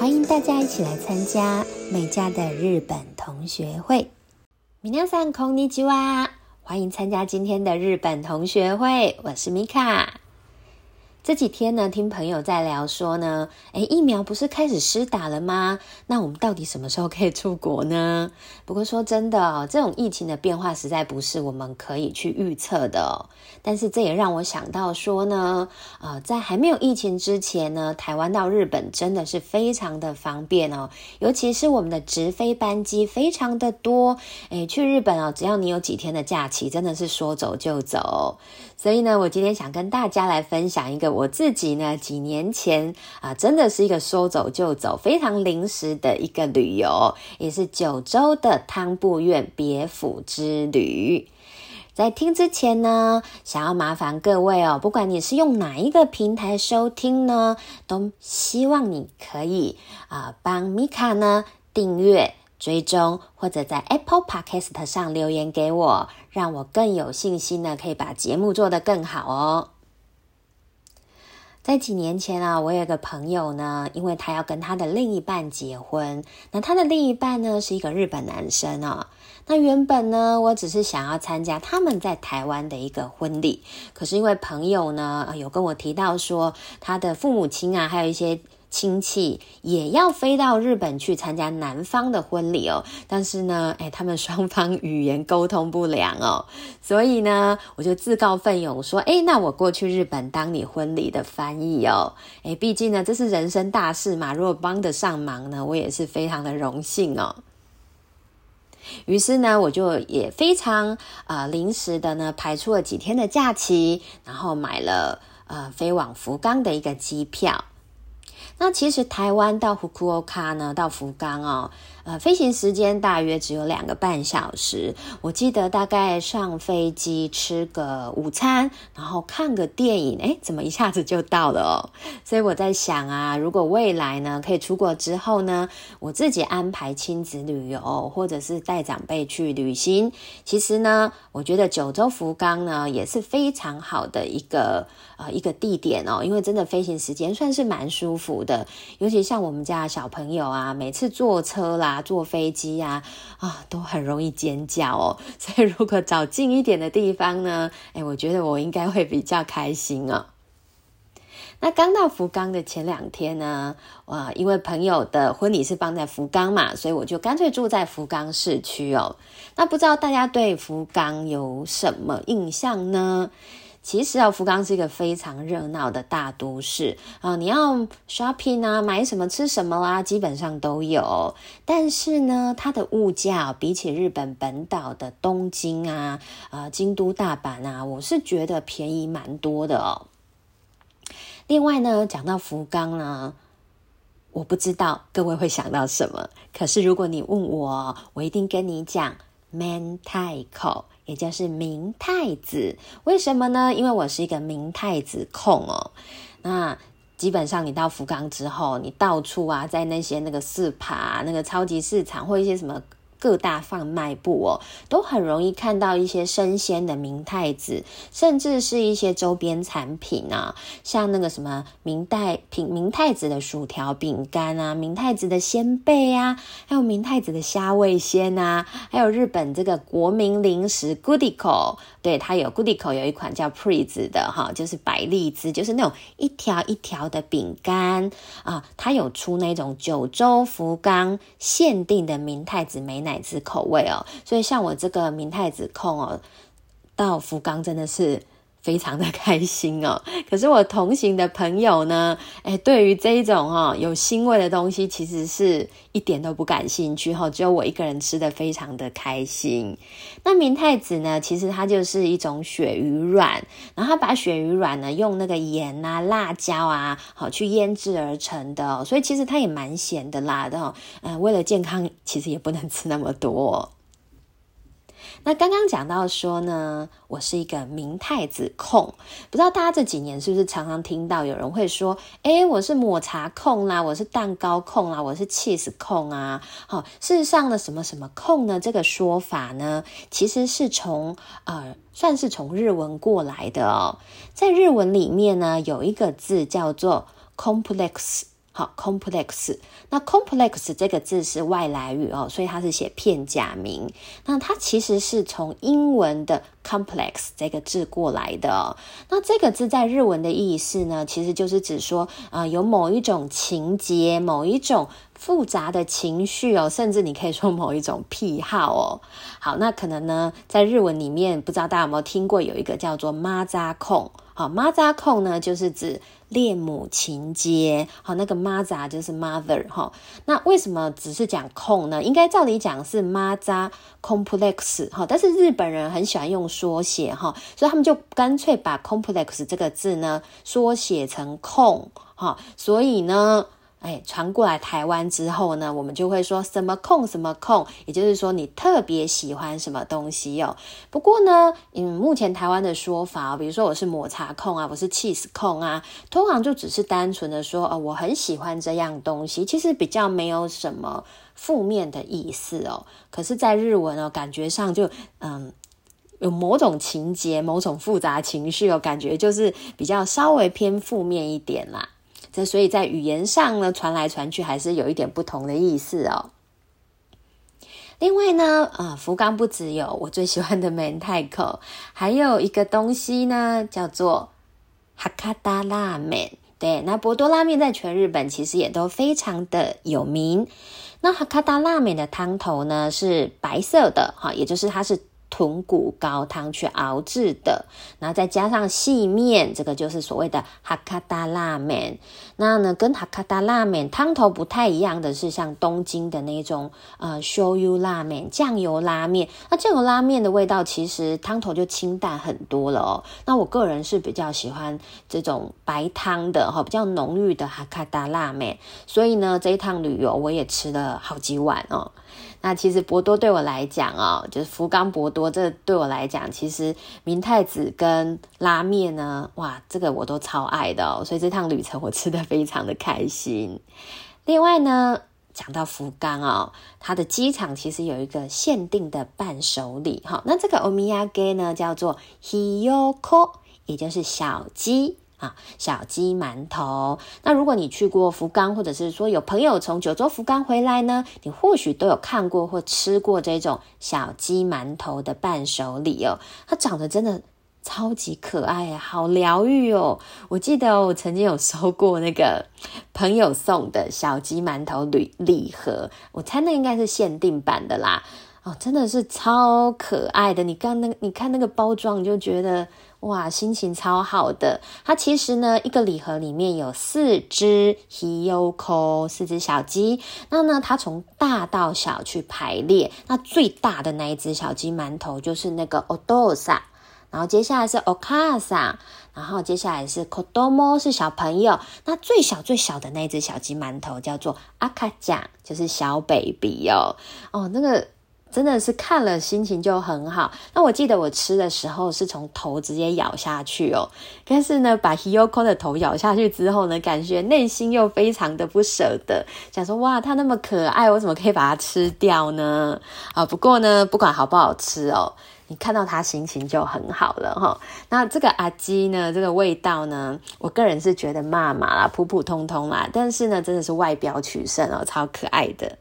欢迎大家一起来参加美家的日本同学会。皆さんこんにちは，欢迎参加今天的日本同学会，我是米卡。 这几天呢，听朋友在聊说呢，诶，疫苗不是开始施打了吗？那我们到底什么时候可以出国呢？不过说真的哦，这种疫情的变化实在不是我们可以去预测的。但是这也让我想到说呢，呃，在还没有疫情之前呢，台湾到日本真的是非常的方便哦，尤其是我们的直飞班机非常的多。诶，去日本哦，只要你有几天的假期，真的是说走就走。所以呢，我今天想跟大家来分享一个我自己呢几年前啊，真的是一个说走就走、非常临时的一个旅游，也是九州的汤布院别府之旅。在听之前呢，想要麻烦各位哦，不管你是用哪一个平台收听呢，都希望你可以啊帮米卡呢订阅。追踪或者在 Apple Podcast 上留言给我，让我更有信心呢，可以把节目做得更好哦。在几年前啊，我有个朋友呢，因为他要跟他的另一半结婚，那他的另一半呢是一个日本男生哦。那原本呢，我只是想要参加他们在台湾的一个婚礼，可是因为朋友呢有跟我提到说，他的父母亲啊，还有一些。亲戚也要飞到日本去参加男方的婚礼哦，但是呢，哎，他们双方语言沟通不良哦，所以呢，我就自告奋勇说，哎，那我过去日本当你婚礼的翻译哦，哎，毕竟呢，这是人生大事嘛，如果帮得上忙呢，我也是非常的荣幸哦。于是呢，我就也非常呃临时的呢排出了几天的假期，然后买了呃飞往福冈的一个机票。那其实台湾到福库欧卡呢，到福冈哦。呃，飞行时间大约只有两个半小时。我记得大概上飞机吃个午餐，然后看个电影，哎，怎么一下子就到了哦？所以我在想啊，如果未来呢可以出国之后呢，我自己安排亲子旅游，或者是带长辈去旅行，其实呢，我觉得九州福冈呢也是非常好的一个呃一个地点哦，因为真的飞行时间算是蛮舒服的，尤其像我们家小朋友啊，每次坐车啦。坐飞机呀，啊，都很容易尖叫哦。所以如果找近一点的地方呢，哎，我觉得我应该会比较开心哦。那刚到福冈的前两天呢，哇，因为朋友的婚礼是放在福冈嘛，所以我就干脆住在福冈市区哦。那不知道大家对福冈有什么印象呢？其实啊，福冈是一个非常热闹的大都市啊，你要 shopping 啊，买什么吃什么啦，基本上都有。但是呢，它的物价比起日本本岛的东京啊、啊京都、大阪啊，我是觉得便宜蛮多的哦。另外呢，讲到福冈呢，我不知道各位会想到什么，可是如果你问我，我一定跟你讲 man 太口。也就是明太子，为什么呢？因为我是一个明太子控哦。那基本上你到福冈之后，你到处啊，在那些那个市爬、那个超级市场或一些什么。各大贩卖部哦，都很容易看到一些生鲜的明太子，甚至是一些周边产品啊，像那个什么明太品明太子的薯条饼干啊，明太子的鲜贝啊，还有明太子的虾味鲜啊，还有日本这个国民零食 Goodico，对它有 Goodico 有一款叫 Priz 的哈，就是百利滋，就是那种一条一条的饼干啊，它有出那种九州福冈限定的明太子美奶。奶子口味哦，所以像我这个明太子控哦，到福冈真的是非常的开心哦。可是我同行的朋友呢，哎，对于这一种哈有腥味的东西，其实是一点都不感兴趣哈。只有我一个人吃的非常的开心。那明太子呢，其实它就是一种鳕鱼卵，然后把鳕鱼卵呢用那个盐啊、辣椒啊，好去腌制而成的，所以其实它也蛮咸的辣的。嗯，为了健康，其实也不能吃那么多。那刚刚讲到说呢，我是一个明太子控，不知道大家这几年是不是常常听到有人会说，哎，我是抹茶控啦，我是蛋糕控啦，我是 cheese 控啊。好，事实上呢，什么什么控呢？这个说法呢，其实是从呃，算是从日文过来的哦。在日文里面呢，有一个字叫做 complex 好，complex。那 complex 这个字是外来语哦，所以它是写片假名。那它其实是从英文的 complex 这个字过来的。那这个字在日文的意思呢，其实就是指说，啊，有某一种情节，某一种复杂的情绪哦，甚至你可以说某一种癖好哦。好，那可能呢，在日文里面，不知道大家有没有听过有一个叫做妈扎控。好，妈扎控呢，就是指恋母情节。好，那个妈扎就是 mother 哈。那为什么只是讲控呢？应该照理讲是妈扎 complex 哈。但是日本人很喜欢用缩写哈，所以他们就干脆把 complex 这个字呢缩写成控哈。所以呢。哎，传过来台湾之后呢，我们就会说什么控什么控，也就是说你特别喜欢什么东西哦。不过呢，嗯，目前台湾的说法，比如说我是抹茶控啊，我是 cheese 控啊，通常就只是单纯的说，哦，我很喜欢这样东西，其实比较没有什么负面的意思哦。可是，在日文哦，感觉上就嗯，有某种情节、某种复杂情绪哦，感觉就是比较稍微偏负面一点啦。这所以在语言上呢，传来传去还是有一点不同的意思哦。另外呢，啊，福冈不只有我最喜欢的 明太口，还有一个东西呢，叫做哈卡达拉面。对，那博多拉面在全日本其实也都非常的有名。那哈卡达拉面的汤头呢是白色的，哈，也就是它是。豚骨高汤去熬制的，然后再加上细面，这个就是所谓的哈卡达拉面。那呢，跟哈卡达拉面汤头不太一样的是，像东京的那种呃醤油拉面、酱油拉面。那酱油拉面的味道其实汤头就清淡很多了哦。那我个人是比较喜欢这种白汤的哈，比较浓郁的哈卡达拉面。所以呢，这一趟旅游我也吃了好几碗哦。那其实博多对我来讲哦，就是福冈博多，我这对我来讲，其实明太子跟拉面呢，哇，这个我都超爱的哦，所以这趟旅程我吃的非常的开心。另外呢，讲到福冈哦，它的机场其实有一个限定的伴手礼哈，那这个欧米亚给呢叫做 hiyoko，也就是小鸡。啊，小鸡馒头。那如果你去过福冈，或者是说有朋友从九州福冈回来呢，你或许都有看过或吃过这种小鸡馒头的伴手礼哦。它长得真的超级可爱，好疗愈哦。我记得我曾经有收过那个朋友送的小鸡馒头礼礼盒，我猜那应该是限定版的啦。哦，真的是超可爱的。你刚那，你看那个包装，你就觉得。哇，心情超好的。它其实呢，一个礼盒里面有四只 hiyoko，四只小鸡。那呢，它从大到小去排列。那最大的那一只小鸡馒头就是那个 odosa，然后接下来是 okasa，然后接下来是 kodomo，是小朋友。那最小最小的那只小鸡馒头叫做 akaja，就是小 baby 哦。哦，那个。真的是看了心情就很好。那我记得我吃的时候是从头直接咬下去哦，但是呢，把 Hiyoko 的头咬下去之后呢，感觉内心又非常的不舍得，想说哇，它那么可爱，我怎么可以把它吃掉呢？啊，不过呢，不管好不好吃哦，你看到它心情就很好了哈。那这个阿基呢，这个味道呢，我个人是觉得骂骂啦，普普通通啦，但是呢，真的是外表取胜哦，超可爱的。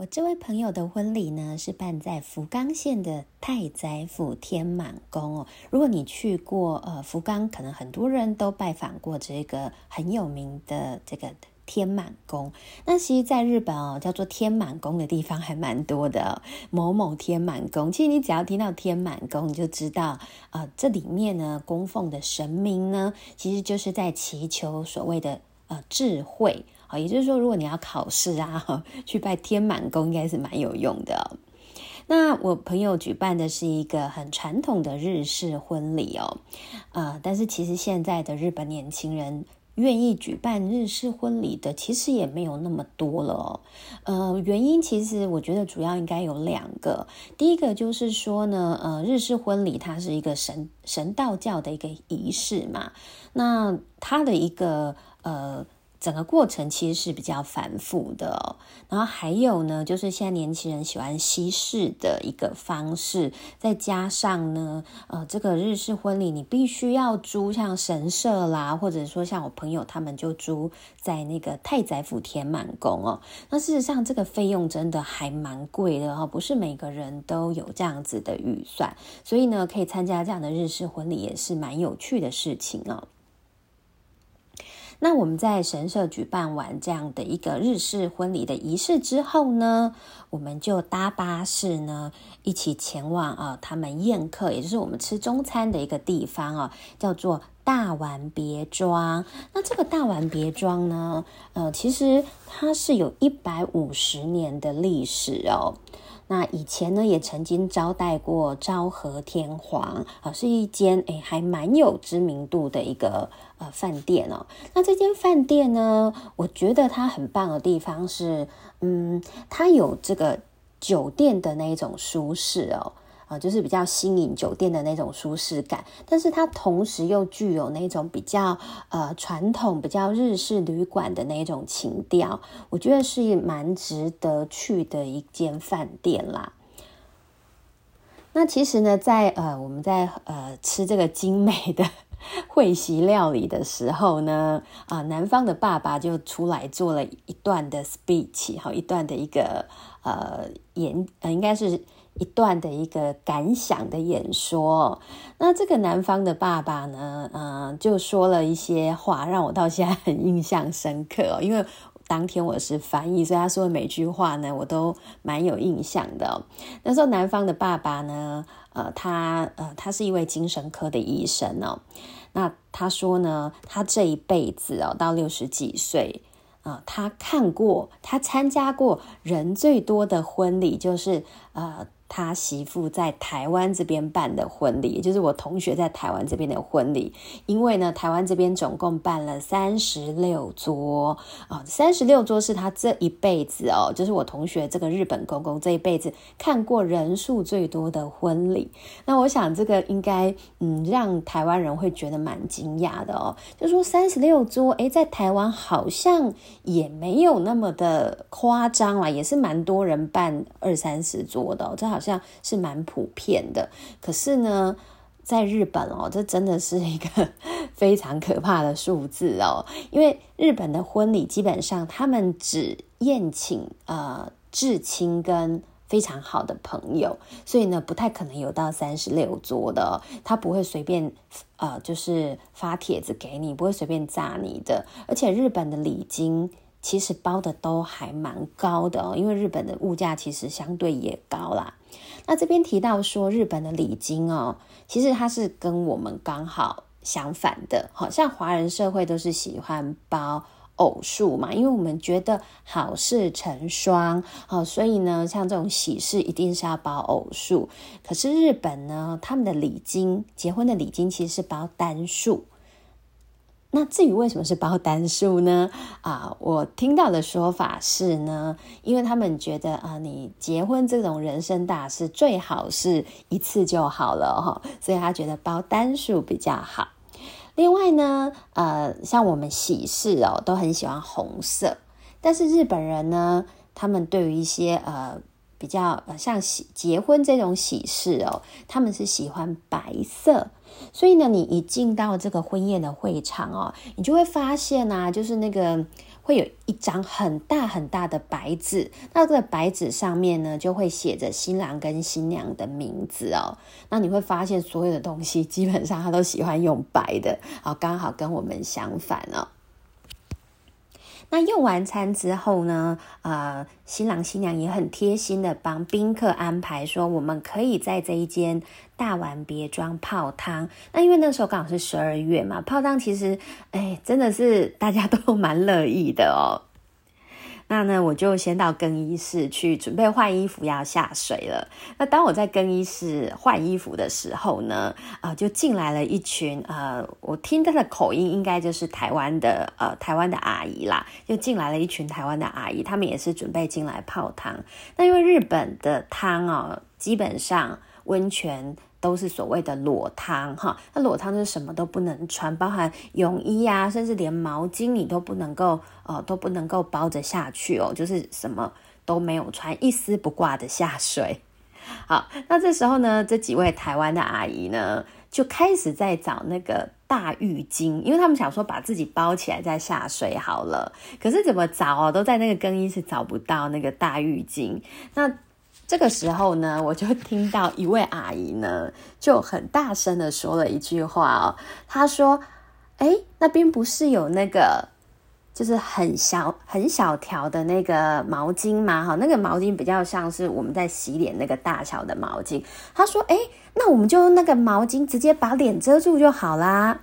我这位朋友的婚礼呢，是办在福冈县的太宰府天满宫哦。如果你去过呃福冈，可能很多人都拜访过这个很有名的这个天满宫。那其实，在日本哦，叫做天满宫的地方还蛮多的。某某天满宫，其实你只要听到天满宫，你就知道啊，这里面呢供奉的神明呢，其实就是在祈求所谓的呃智慧。好，也就是说，如果你要考试啊，去拜天满宫应该是蛮有用的。那我朋友举办的是一个很传统的日式婚礼哦，呃，但是其实现在的日本年轻人愿意举办日式婚礼的，其实也没有那么多了。呃，原因其实我觉得主要应该有两个。第一个就是说呢，呃，日式婚礼它是一个神神道教的一个仪式嘛，那它的一个呃。整个过程其实是比较繁复的，然后还有呢，就是现在年轻人喜欢西式的一个方式，再加上呢，呃，这个日式婚礼你必须要租像神社啦，或者说像我朋友他们就租在那个太宰府填满宫哦。那事实上这个费用真的还蛮贵的哈，不是每个人都有这样子的预算，所以呢，可以参加这样的日式婚礼也是蛮有趣的事情哦。那我们在神社举办完这样的一个日式婚礼的仪式之后呢，我们就搭巴士呢，一起前往啊他们宴客，也就是我们吃中餐的一个地方啊，叫做大丸别庄。那这个大丸别庄呢，呃，其实它是有一百五十年的历史哦。那以前呢，也曾经招待过昭和天皇啊，是一间诶还蛮有知名度的一个呃饭店哦。那这间饭店呢，我觉得它很棒的地方是，嗯，它有这个酒店的那一种舒适哦。啊，就是比较新颖酒店的那种舒适感，但是它同时又具有那种比较呃传统、比较日式旅馆的那种情调，我觉得是蛮值得去的一间饭店啦。那其实呢，在呃我们在呃吃这个精美的 会席料理的时候呢，啊，男方的爸爸就出来做了一段的 speech，好，一段的一个呃演，呃，应该是。一段的一个感想的演说，那这个男方的爸爸呢，嗯，就说了一些话，让我到现在很印象深刻。因为当天我是翻译，所以他说的每句话呢，我都蛮有印象的。那时候男方的爸爸呢，呃，他呃，他是一位精神科的医生哦。那他说呢，他这一辈子哦，到六十几岁啊，他看过，他参加过人最多的婚礼，就是呃。他媳妇在台湾这边办的婚礼，也就是我同学在台湾这边的婚礼。因为呢，台湾这边总共办了三十六桌啊，三十六桌是他这一辈子哦，就是我同学这个日本公公这一辈子看过人数最多的婚礼。那我想这个应该嗯，让台湾人会觉得蛮惊讶的哦。就说三十六桌，诶，在台湾好像也没有那么的夸张啦，也是蛮多人办二三十桌的，这好。好像是蛮普遍的，可是呢，在日本哦，这真的是一个 非常可怕的数字哦。因为日本的婚礼基本上他们只宴请呃至亲跟非常好的朋友，所以呢，不太可能有到三十六桌的。他不会随便呃，就是发帖子给你，不会随便炸你的。而且日本的礼金。其实包的都还蛮高的哦，因为日本的物价其实相对也高啦。那这边提到说日本的礼金哦，其实它是跟我们刚好相反的。好像华人社会都是喜欢包偶数嘛，因为我们觉得好事成双，好，所以呢，像这种喜事一定是要包偶数。可是日本呢，他们的礼金，结婚的礼金其实是包单数。那至于为什么是包单数呢？啊，我听到的说法是呢，因为他们觉得啊，你结婚这种人生大事最好是一次就好了哈，所以他觉得包单数比较好。另外呢，呃，像我们喜事哦，都很喜欢红色，但是日本人呢，他们对于一些呃。比较呃像喜结婚这种喜事哦，他们是喜欢白色，所以呢，你一进到这个婚宴的会场哦，你就会发现啊，就是那个会有一张很大很大的白纸，那这个白纸上面呢，就会写着新郎跟新娘的名字哦，那你会发现所有的东西基本上他都喜欢用白的，好，刚好跟我们相反哦。那用完餐之后呢？呃，新郎新娘也很贴心的帮宾客安排说，我们可以在这一间大碗别庄泡汤。那因为那时候刚好是十二月嘛，泡汤其实，哎，真的是大家都蛮乐意的哦。那呢，我就先到更衣室去准备换衣服，要下水了。那当我在更衣室换衣服的时候呢，呃，就进来了一群呃，我听他的口音应该就是台湾的呃台湾的阿姨啦，就进来了一群台湾的阿姨，他们也是准备进来泡汤。那因为日本的汤哦，基本上温泉。都是所谓的裸汤哈，那裸汤就是什么都不能穿，包含泳衣啊，甚至连毛巾你都不能够呃都不能够包着下去哦，就是什么都没有穿，一丝不挂的下水。好，那这时候呢，这几位台湾的阿姨呢就开始在找那个大浴巾，因为他们想说把自己包起来再下水好了，可是怎么找哦，都在那个更衣室找不到那个大浴巾，那。这个时候呢，我就听到一位阿姨呢，就很大声的说了一句话哦。她说：“哎，那边不是有那个，就是很小很小条的那个毛巾吗？哈，那个毛巾比较像是我们在洗脸那个大小的毛巾。”她说：“哎，那我们就用那个毛巾直接把脸遮住就好啦。”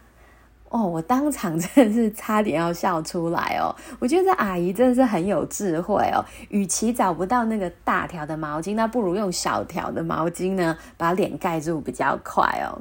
哦，我当场真的是差点要笑出来哦！我觉得这阿姨真的是很有智慧哦。与其找不到那个大条的毛巾，那不如用小条的毛巾呢，把脸盖住比较快哦。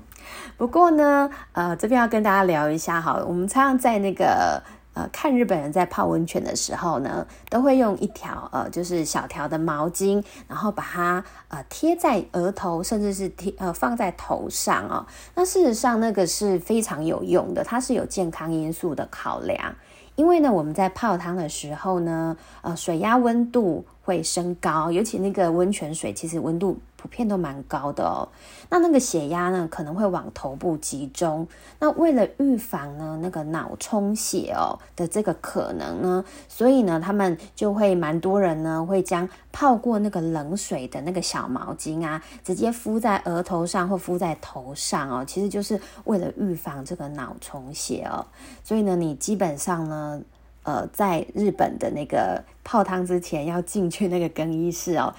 不过呢，呃，这边要跟大家聊一下哈，我们常常在那个。呃，看日本人在泡温泉的时候呢，都会用一条呃，就是小条的毛巾，然后把它呃贴在额头，甚至是贴呃放在头上哦。那事实上那个是非常有用的，它是有健康因素的考量。因为呢，我们在泡汤的时候呢，呃，水压温度会升高，尤其那个温泉水，其实温度普遍都蛮高的哦。那那个血压呢，可能会往头部集中。那为了预防呢，那个脑充血哦的这个可能呢，所以呢，他们就会蛮多人呢，会将泡过那个冷水的那个小毛巾啊，直接敷在额头上或敷在头上哦，其实就是为了预防这个脑充血哦。所以呢，你基本上呢。呃，在日本的那个泡汤之前要进去那个更衣室哦，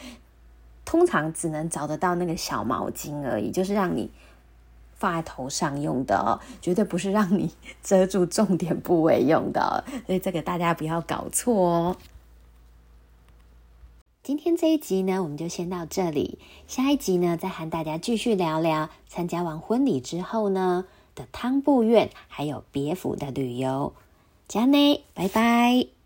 通常只能找得到那个小毛巾而已，就是让你放在头上用的哦，绝对不是让你遮住重点部位用的，所以这个大家不要搞错哦。今天这一集呢，我们就先到这里，下一集呢，再和大家继续聊聊参加完婚礼之后呢的汤布院，还有别府的旅游。加内，拜拜。